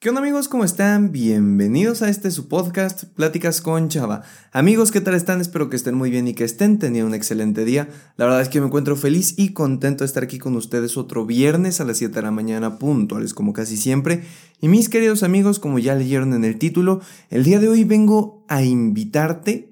¿Qué onda amigos? ¿Cómo están? Bienvenidos a este su podcast, Pláticas con Chava. Amigos, ¿qué tal están? Espero que estén muy bien y que estén teniendo un excelente día. La verdad es que me encuentro feliz y contento de estar aquí con ustedes otro viernes a las 7 de la mañana, puntuales como casi siempre. Y mis queridos amigos, como ya leyeron en el título, el día de hoy vengo a invitarte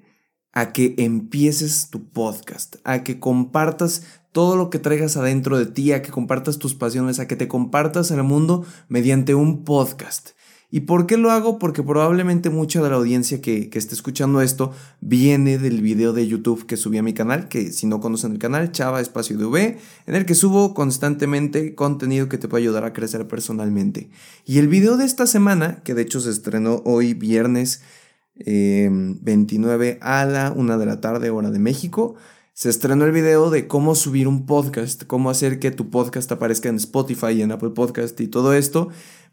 a que empieces tu podcast, a que compartas todo lo que traigas adentro de ti, a que compartas tus pasiones, a que te compartas al mundo mediante un podcast. ¿Y por qué lo hago? Porque probablemente mucha de la audiencia que, que esté escuchando esto viene del video de YouTube que subí a mi canal, que si no conocen el canal, Chava Espacio de V, en el que subo constantemente contenido que te puede ayudar a crecer personalmente. Y el video de esta semana, que de hecho se estrenó hoy viernes 29 em, a la 1 de la tarde hora de México, se estrenó el video de cómo subir un podcast, cómo hacer que tu podcast aparezca en Spotify y en Apple Podcast y todo esto,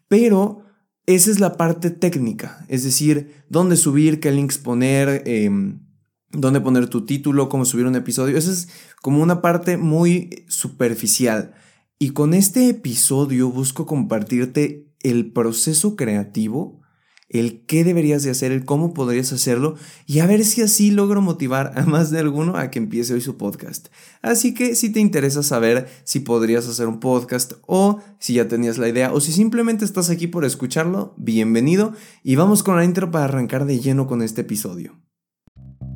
pero esa es la parte técnica, es decir, dónde subir, qué links poner, em, dónde poner tu título, cómo subir un episodio, esa es como una parte muy superficial. Y con este episodio busco compartirte el proceso creativo el qué deberías de hacer, el cómo podrías hacerlo y a ver si así logro motivar a más de alguno a que empiece hoy su podcast. Así que si te interesa saber si podrías hacer un podcast o si ya tenías la idea o si simplemente estás aquí por escucharlo, bienvenido y vamos con la intro para arrancar de lleno con este episodio.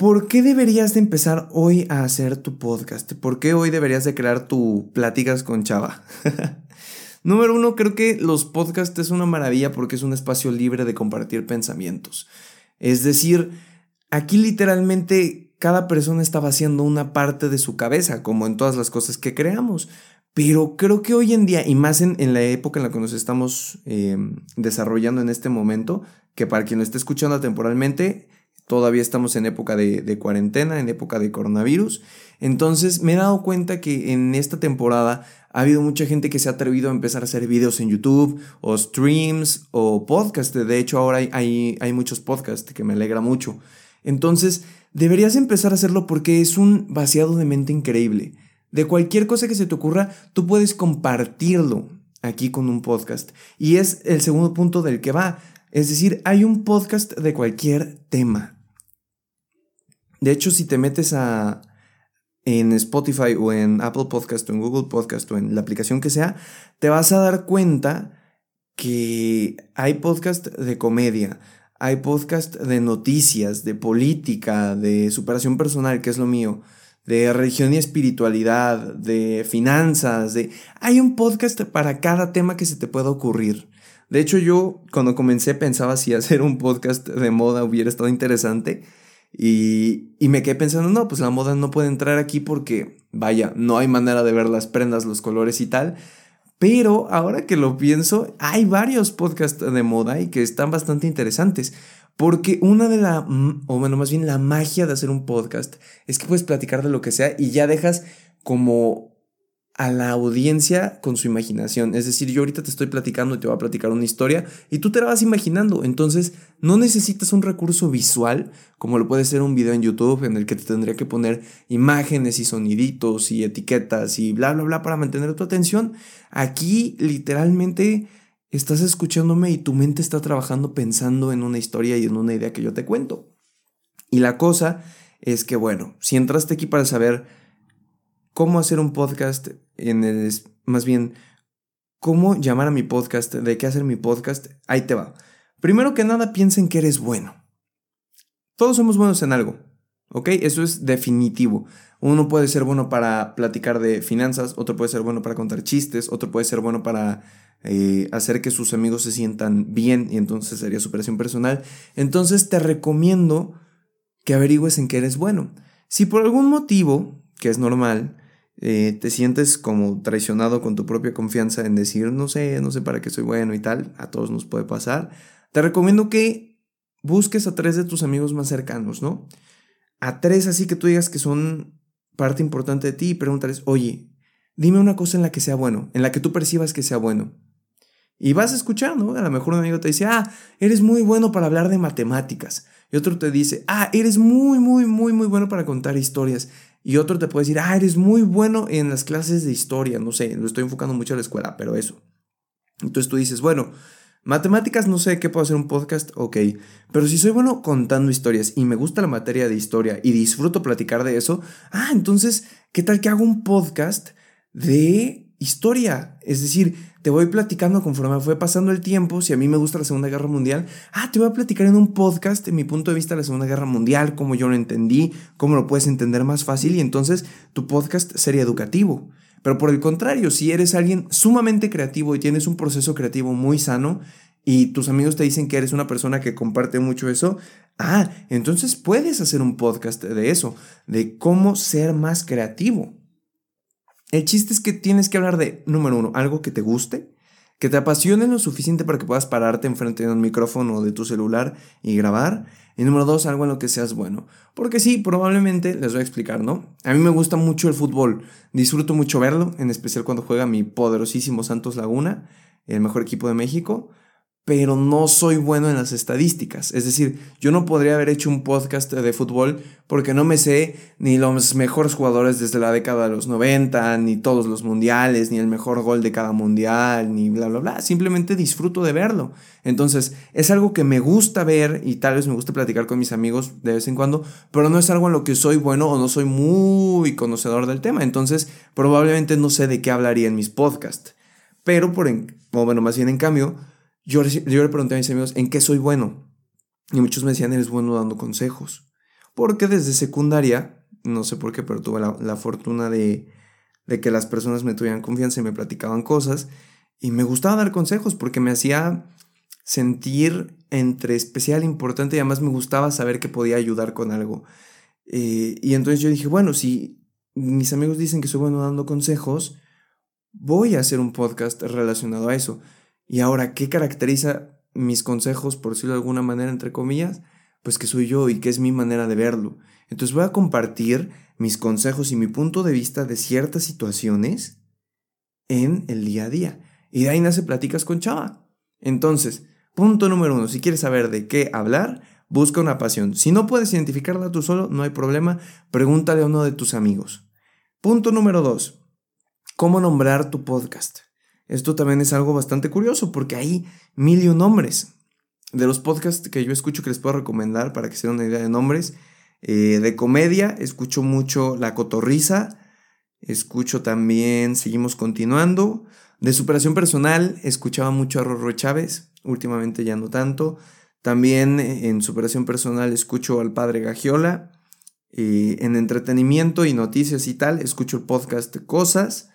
¿Por qué deberías de empezar hoy a hacer tu podcast? ¿Por qué hoy deberías de crear tu pláticas con Chava? Número uno, creo que los podcasts es una maravilla porque es un espacio libre de compartir pensamientos. Es decir, aquí literalmente cada persona está vaciando una parte de su cabeza, como en todas las cosas que creamos. Pero creo que hoy en día, y más en, la época en la que nos estamos eh, desarrollando en este momento, que para quien lo esté escuchando temporalmente, Todavía estamos en época de, cuarentena, en época de coronavirus. Entonces me he dado cuenta que en esta temporada ha habido mucha gente que se ha atrevido a empezar a hacer videos en YouTube o streams o podcasts. De hecho, ahora hay, hay, muchos podcasts que me alegra mucho. Entonces, deberías empezar a hacerlo porque es un vaciado de mente increíble. De cualquier cosa que se te ocurra, tú puedes compartirlo aquí con un podcast. Y es el segundo punto del que va. Es decir, hay un podcast de cualquier tema. De hecho, si te metes a en Spotify o en Apple Podcast o en Google Podcast o en la aplicación que sea, te vas a dar cuenta que hay podcast de comedia, hay podcast de noticias, de política, de superación personal, que es lo mío, de religión y espiritualidad, de finanzas, de hay un podcast para cada tema que se te pueda ocurrir. De hecho, yo cuando comencé pensaba si hacer un podcast de moda hubiera estado interesante y, me quedé pensando, no, pues la moda no puede entrar aquí porque, vaya, no hay manera de ver las prendas, los colores y tal. Pero ahora que lo pienso, hay varios podcasts de moda y que están bastante interesantes. Porque una de la, mm, o bueno, más bien la magia de hacer un podcast es que puedes platicar de lo que sea y ya dejas como a la audiencia con su imaginación. Es decir, yo ahorita te estoy platicando y te voy a platicar una historia y tú te la vas imaginando. Entonces, no necesitas un recurso visual como lo puede ser un video en YouTube en el que te tendría que poner imágenes y soniditos y etiquetas y bla, bla, bla para mantener tu atención. Aquí literalmente estás escuchándome y tu mente está trabajando pensando en una historia y en una idea que yo te cuento. Y la cosa es que, bueno, si entraste aquí para saber cómo hacer un podcast en el, más bien, cómo llamar a mi podcast, de qué hacer mi podcast, ahí te va. Primero que nada, piensen que eres bueno. Todos somos buenos en algo, ¿ok? Eso es definitivo. Uno puede ser bueno para platicar de finanzas, otro puede ser bueno para contar chistes, otro puede ser bueno para eh, hacer que sus amigos se sientan bien y entonces sería superación personal. Entonces te recomiendo que averigües en qué eres bueno. Si por algún motivo, que es normal, eh, te sientes como traicionado con tu propia confianza en decir, no sé, no sé para qué soy bueno y tal, a todos nos puede pasar, te recomiendo que busques a tres de tus amigos más cercanos, ¿no? A tres así que tú digas que son parte importante de ti y pregúntales, oye, dime una cosa en la que sea bueno, en la que tú percibas que sea bueno. Y vas a escuchar, ¿no? A lo mejor un amigo te dice, ah, eres muy bueno para hablar de matemáticas. Y otro te dice, ah, eres muy, muy, muy, muy bueno para contar historias. Y otro te puede decir, ah, eres muy bueno en las clases de historia. No sé, lo estoy enfocando mucho a la escuela, pero eso. Entonces tú dices, bueno, matemáticas no sé qué puedo hacer un podcast, ok. Pero si soy bueno contando historias y me gusta la materia de historia y disfruto platicar de eso, ah, entonces, ¿qué tal que hago un podcast de historia? Es decir, te voy platicando conforme fue pasando el tiempo, si a mí me gusta la Segunda Guerra Mundial, ah, te voy a platicar en un podcast en mi punto de vista de la Segunda Guerra Mundial, cómo yo lo entendí, cómo lo puedes entender más fácil y entonces tu podcast sería educativo. Pero por el contrario, si eres alguien sumamente creativo y tienes un proceso creativo muy sano y tus amigos te dicen que eres una persona que comparte mucho eso, ah, entonces puedes hacer un podcast de eso, de cómo ser más creativo. El chiste es que tienes que hablar de, número uno, algo que te guste, que te apasione lo suficiente para que puedas pararte enfrente de un micrófono de tu celular y grabar. Y número dos, algo en lo que seas bueno. Porque sí, probablemente, les voy a explicar, ¿no? A mí me gusta mucho el fútbol. Disfruto mucho verlo, en especial cuando juega mi poderosísimo Santos Laguna, el mejor equipo de México pero no soy bueno en las estadísticas. Es decir, yo no podría haber hecho un podcast de fútbol porque no me sé ni los mejores jugadores desde la década de los 90, ni todos los mundiales, ni el mejor gol de cada mundial, ni bla, bla, bla. Simplemente disfruto de verlo. Entonces, es algo que me gusta ver y tal vez me gusta platicar con mis amigos de vez en cuando, pero no es algo en lo que soy bueno o no soy muy conocedor del tema. Entonces, probablemente no sé de qué hablaría en mis podcasts. Pero, por bueno, más bien en cambio, yo, le pregunté a mis amigos, ¿en qué soy bueno? Y muchos me decían, eres bueno dando consejos. Porque desde secundaria, no sé por qué, pero tuve la, fortuna de, que las personas me tuvieran confianza y me platicaban cosas. Y me gustaba dar consejos porque me hacía sentir entre especial, importante y además me gustaba saber que podía ayudar con algo. Eh, y entonces yo dije, bueno, si mis amigos dicen que soy bueno dando consejos, voy a hacer un podcast relacionado a eso. Y ahora, ¿qué caracteriza mis consejos, por decirlo de alguna manera, entre comillas? Pues que soy yo y que es mi manera de verlo. Entonces voy a compartir mis consejos y mi punto de vista de ciertas situaciones en el día a día. Y de ahí nace Platicas con Chava. Entonces, punto número uno, si quieres saber de qué hablar, busca una pasión. Si no puedes identificarla tú solo, no hay problema, pregúntale a uno de tus amigos. Punto número dos, ¿cómo nombrar tu podcast? Esto también es algo bastante curioso porque hay mil y un nombres. De los podcasts que yo escucho que les puedo recomendar para que se den una idea de nombres, eh, de comedia, escucho mucho La Cotorriza, escucho también Seguimos Continuando. De superación personal, escuchaba mucho a Rorro Chávez, últimamente ya no tanto. También eh, en superación personal escucho al padre Gagiola. Eh, en entretenimiento y noticias y tal, escucho el podcast Cosas.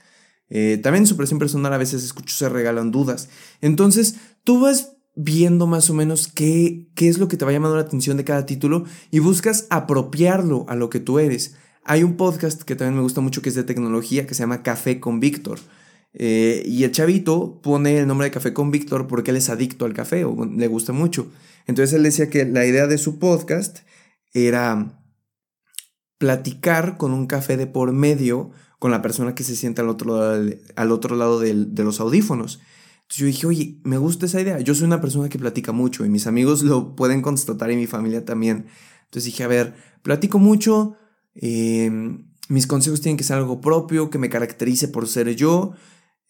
Eh, también en su presión personal a veces escucho se regalan dudas. Entonces, tú vas viendo más o menos qué, qué es lo que te va llamando la atención de cada título y buscas apropiarlo a lo que tú eres. Hay un podcast que también me gusta mucho que es de tecnología que se llama Café con Víctor. Eh, y el chavito pone el nombre de Café con Víctor porque él es adicto al café o le gusta mucho. Entonces él decía que la idea de su podcast era platicar con un café de por medio con la persona que se sienta al otro lado, al otro lado de los audífonos. Entonces yo dije, oye, me gusta esa idea. Yo soy una persona que platica mucho y mis amigos lo pueden constatar y mi familia también. Entonces dije, a ver, platico mucho, em, mis consejos tienen que ser algo propio, que me caracterice por ser yo.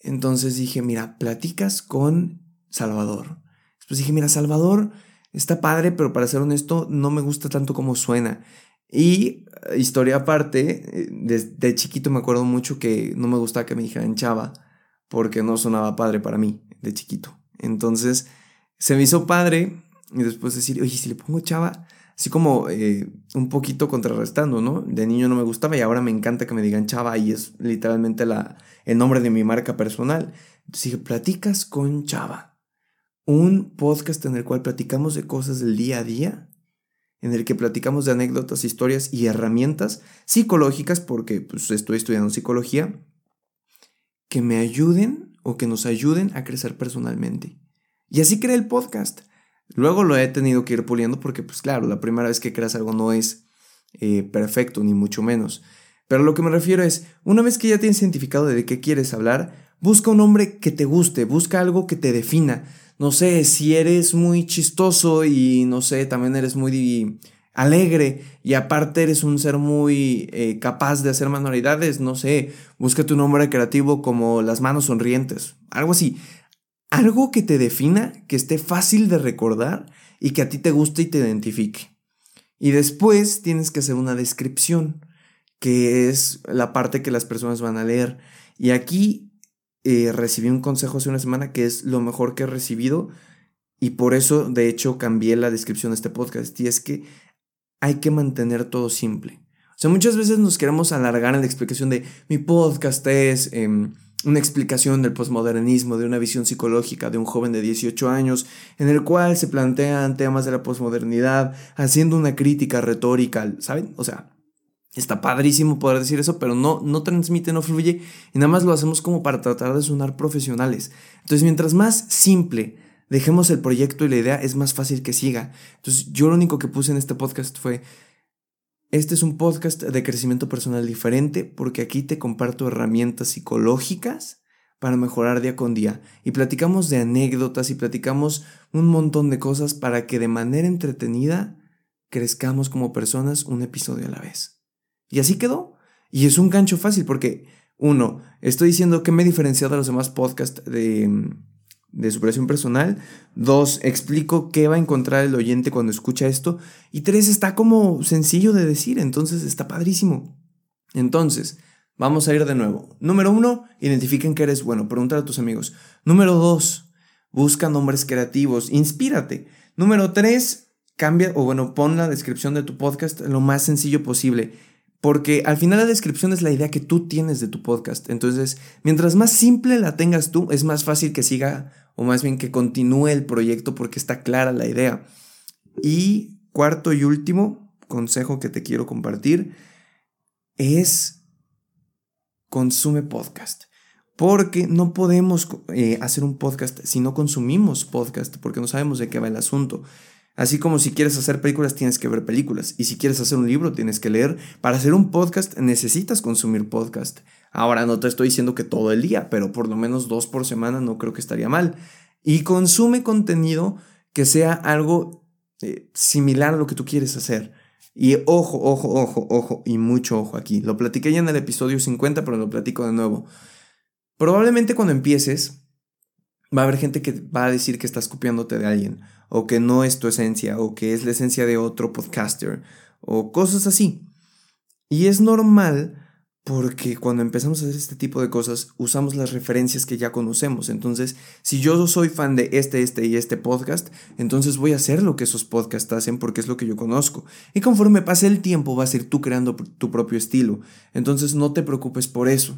Entonces dije, mira, platicas con Salvador. Después dije, mira, Salvador está padre, pero para ser honesto, no me gusta tanto como suena. Y eh, historia aparte, eh, desde chiquito me acuerdo mucho que no me gustaba que me dijeran chava, porque no sonaba padre para mí, de chiquito. Entonces, se me hizo padre y después decir, oye, si le pongo chava, así como eh, un poquito contrarrestando, ¿no? De niño no me gustaba y ahora me encanta que me digan chava y es literalmente la, el nombre de mi marca personal. Entonces dije, platicas con chava. Un podcast en el cual platicamos de cosas del día a día en el que platicamos de anécdotas, historias y herramientas psicológicas, porque pues, estoy estudiando psicología, que me ayuden o que nos ayuden a crecer personalmente. Y así creé el podcast. Luego lo he tenido que ir puliendo porque, pues claro, la primera vez que creas algo no es eh, perfecto, ni mucho menos. Pero lo que me refiero es, una vez que ya tienes identificado de qué quieres hablar, busca un nombre que te guste, busca algo que te defina. No sé, si eres muy chistoso y no sé, también eres muy alegre y aparte eres un ser muy eh, capaz de hacer manualidades, no sé, busca tu nombre creativo como las manos sonrientes, algo así. Algo que te defina, que esté fácil de recordar y que a ti te guste y te identifique. Y después tienes que hacer una descripción, que es la parte que las personas van a leer. Y aquí eh, recibí un consejo hace una semana que es lo mejor que he recibido y por eso de hecho cambié la descripción de este podcast y es que hay que mantener todo simple. O sea, muchas veces nos queremos alargar en la explicación de mi podcast es em, una explicación del posmodernismo, de una visión psicológica de un joven de 18 años, en el cual se plantean temas de la posmodernidad, haciendo una crítica retórica, ¿saben? O sea, está padrísimo poder decir eso, pero no, no transmite, no fluye, y nada más lo hacemos como para tratar de sonar profesionales. Entonces, mientras más simple dejemos el proyecto y la idea, es más fácil que siga. Entonces, yo lo único que puse en este podcast fue, este es un podcast de crecimiento personal diferente porque aquí te comparto herramientas psicológicas para mejorar día con día. Y platicamos de anécdotas y platicamos un montón de cosas para que de manera entretenida crezcamos como personas un episodio a la vez. Y así quedó. Y es un gancho fácil porque, uno, estoy diciendo que me he diferenciado de los demás podcasts de de superación personal. Dos, explico qué va a encontrar el oyente cuando escucha esto. Y tres, está como sencillo de decir, entonces está padrísimo. Entonces, vamos a ir de nuevo. Número uno, identifiquen que eres bueno, pregúntale a tus amigos. Número dos, busca nombres creativos, inspírate. Número tres, cambia o bueno, pon la descripción de tu podcast lo más sencillo posible. Porque al final la descripción es la idea que tú tienes de tu podcast. Entonces, mientras más simple la tengas tú, es más fácil que siga o más bien que continúe el proyecto porque está clara la idea. Y cuarto y último consejo que te quiero compartir es consume podcast. Porque no podemos eh, hacer un podcast si no consumimos podcast, porque no sabemos de qué va el asunto. Así como si quieres hacer películas tienes que ver películas y si quieres hacer un libro tienes que leer. Para hacer un podcast necesitas consumir podcast. Ahora no te estoy diciendo que todo el día, pero por lo menos dos por semana no creo que estaría mal. Y consume contenido que sea algo eh, similar a lo que tú quieres hacer. Y ojo, ojo, ojo, ojo, y mucho ojo aquí. Lo platiqué ya en el episodio 50, pero lo platico de nuevo. Probablemente cuando empieces, va a haber gente que va a decir que estás copiándote de alguien, o que no es tu esencia, o que es la esencia de otro podcaster, o cosas así. Y es normal porque cuando empezamos a hacer este tipo de cosas usamos las referencias que ya conocemos. Entonces, si yo soy fan de este, este y este podcast, entonces voy a hacer lo que esos podcasts hacen porque es lo que yo conozco. Y conforme pase el tiempo vas a ir tú creando tu propio estilo. Entonces, no te preocupes por eso.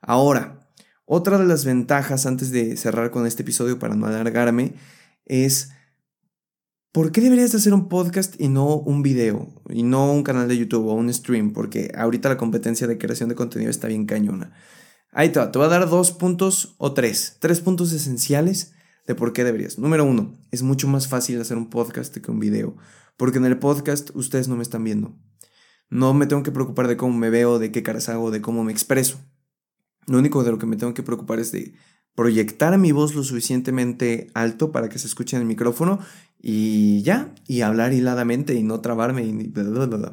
Ahora, otra de las ventajas antes de cerrar con este episodio para no alargarme es ¿Por qué deberías de hacer un podcast y no un video? Y no un canal de YouTube o un stream, porque ahorita la competencia de creación de contenido está bien cañona. Ahí te va, te voy a dar dos puntos o tres, tres puntos esenciales de por qué deberías. Número uno, es mucho más fácil hacer un podcast que un video, porque en el podcast ustedes no me están viendo. No me tengo que preocupar de cómo me veo, de qué caras hago, de cómo me expreso. Lo único de lo que me tengo que preocupar es de proyectar mi voz lo suficientemente alto para que se escuche en el micrófono y ya, y hablar hiladamente y no trabarme, y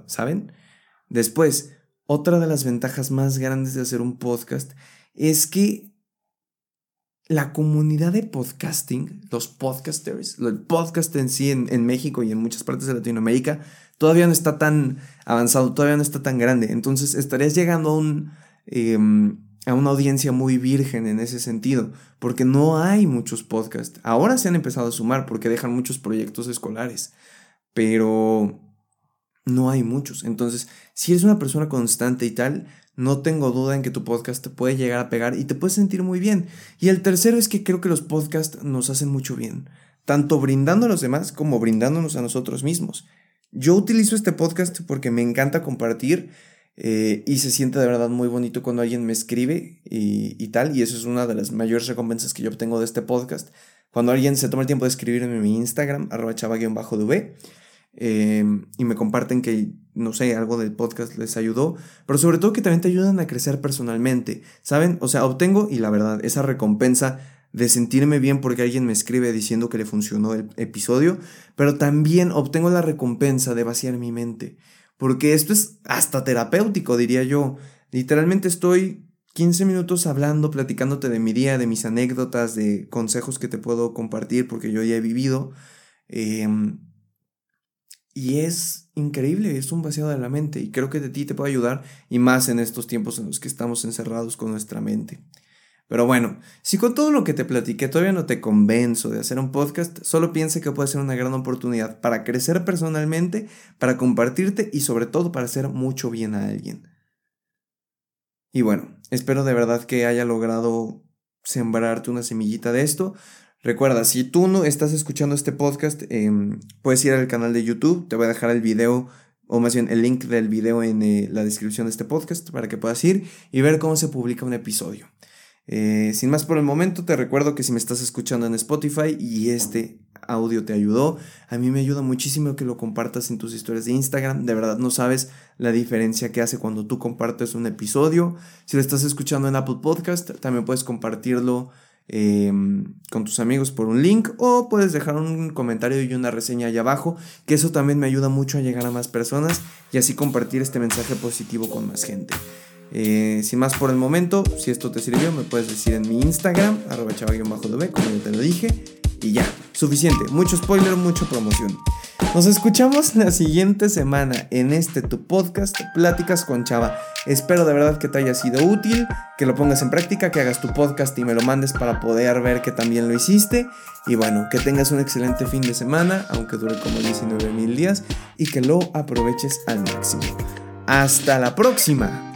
¿saben? Después, otra de las ventajas más grandes de hacer un podcast es que la comunidad de podcasting, los podcasters, el podcast en sí en, México y en muchas partes de Latinoamérica, todavía no está tan avanzado, todavía no está tan grande. Entonces estarías llegando a un... Em, a una audiencia muy virgen en ese sentido, porque no hay muchos podcasts. Ahora se han empezado a sumar porque dejan muchos proyectos escolares, pero no hay muchos. Entonces, si eres una persona constante y tal, no tengo duda en que tu podcast te puede llegar a pegar y te puedes sentir muy bien. Y el tercero es que creo que los podcasts nos hacen mucho bien, tanto brindando a los demás como brindándonos a nosotros mismos. Yo utilizo este podcast porque me encanta compartir eh, y se siente de verdad muy bonito cuando alguien me escribe y, y, tal. Y eso es una de las mayores recompensas que yo obtengo de este podcast. cuando alguien se toma el tiempo de escribirme en mi Instagram, arroba chava-dv, eh, y me comparten que, no sé, algo del podcast les ayudó, pero sobre todo que también te ayudan a crecer personalmente, ¿saben? O sea, obtengo, y la verdad, esa recompensa de sentirme bien porque alguien me escribe diciendo que le funcionó el episodio, pero también obtengo la recompensa de vaciar mi mente, porque esto es hasta terapéutico, diría yo. Literalmente estoy 15 minutos hablando, platicándote de mi día, de mis anécdotas, de consejos que te puedo compartir porque yo ya he vivido. Em, y es increíble, es un vaciado de la mente y creo que de ti te puede ayudar y más en estos tiempos en los que estamos encerrados con nuestra mente. Pero bueno, si con todo lo que te platiqué todavía no te convenzo de hacer un podcast, solo piense que puede ser una gran oportunidad para crecer personalmente, para compartirte y sobre todo para hacer mucho bien a alguien. Y bueno, espero de verdad que haya logrado sembrarte una semillita de esto. Recuerda, si tú no estás escuchando este podcast, em, puedes ir al canal de YouTube, te voy a dejar el video o más bien el link del video en eh, la descripción de este podcast para que puedas ir y ver cómo se publica un episodio. Eh, sin más por el momento, te recuerdo que si me estás escuchando en Spotify y este audio te ayudó, a mí me ayuda muchísimo que lo compartas en tus historias de Instagram. De verdad no sabes la diferencia que hace cuando tú compartes un episodio. Si lo estás escuchando en Apple Podcast, también puedes compartirlo em, con tus amigos por un link o puedes dejar un comentario y una reseña allá abajo, que eso también me ayuda mucho a llegar a más personas y así compartir este mensaje positivo con más gente. Eh, sin más por el momento, si esto te sirvió, me puedes decir en mi Instagram, arroba chava-dv, como ya te lo dije. Y ya, suficiente, mucho spoiler, mucha promoción. Nos escuchamos la siguiente semana en este tu podcast, Pláticas con Chava. Espero de verdad que te haya sido útil, que lo pongas en práctica, que hagas tu podcast y me lo mandes para poder ver que también lo hiciste. Y bueno, que tengas un excelente fin de semana, aunque dure como 19 mil días, y que lo aproveches al máximo. Hasta la próxima.